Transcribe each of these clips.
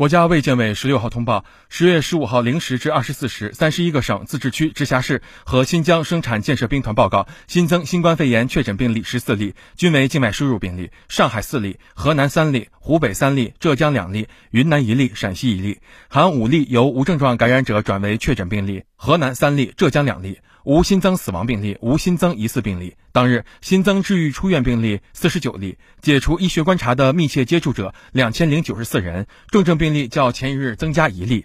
国家卫健委十六号通报，十月十五号零时至二十四时，三十一个省、自治区、直辖市和新疆生产建设兵团报告新增新冠肺炎确诊病例十四例，均为境外输入病例。上海四例，河南三例，湖北三例，浙江两例，云南一例，陕西一例，含五例由无症状感染者转为确诊病例。河南三例，浙江两例。无新增死亡病例，无新增疑似病例。当日新增治愈出院病例四十九例，解除医学观察的密切接触者两千零九十四人，重症病例较前一日增加一例。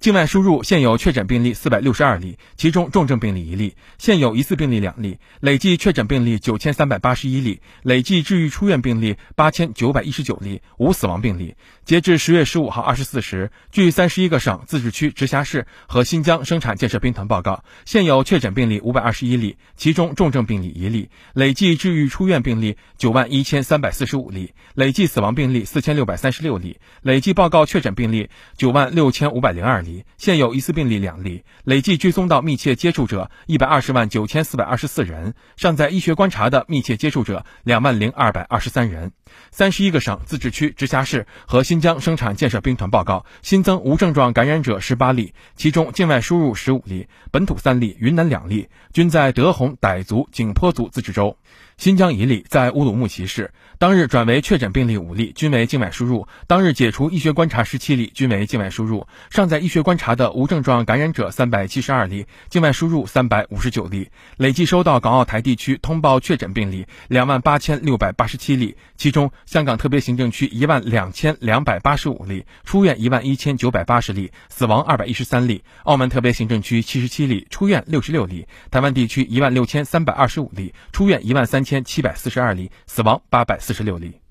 境外输入现有确诊病例四百六十二例，其中重症病例一例，现有疑似病例两例，累计确诊病例九千三百八十一例，累计治愈出院病例八千九百一十九例，无死亡病例。截至十月十五号二十四时，据三十一个省、自治区、直辖市和新疆生产建设兵团报告，现有确诊病例五百二十一例，其中重症病例一例，累计治愈出院病例九万一千三百四十五例，累计死亡病例四千六百三十六例，累计报告确诊病例九万六千五百零二例，现有疑似病例两例，累计追踪到密切接触者一百二十万九千四百二十四人，尚在医学观察的密切接触者两万零二百二十三人。三十一个省、自治区、直辖市和新疆生产建设兵团报告新增无症状感染者十八例，其中境外输入十五例，本土三例，云南两例，均在德宏傣族景颇族自治州。新疆一例在乌鲁木齐市，当日转为确诊病例五例，均为境外输入；当日解除医学观察十七例，均为境外输入。尚在医学观察的无症状感染者三百七十二例，境外输入三百五十九例。累计收到港澳台地区通报确诊病例两万八千六百八十七例，其中香港特别行政区一万两千两百八十五例，出院一万一千九百八十例，死亡二百一十三例；澳门特别行政区七十七例，出院六十六例；台湾地区一万六千三百二十五例，出院一万三。千七百四十二例，死亡八百四十六例。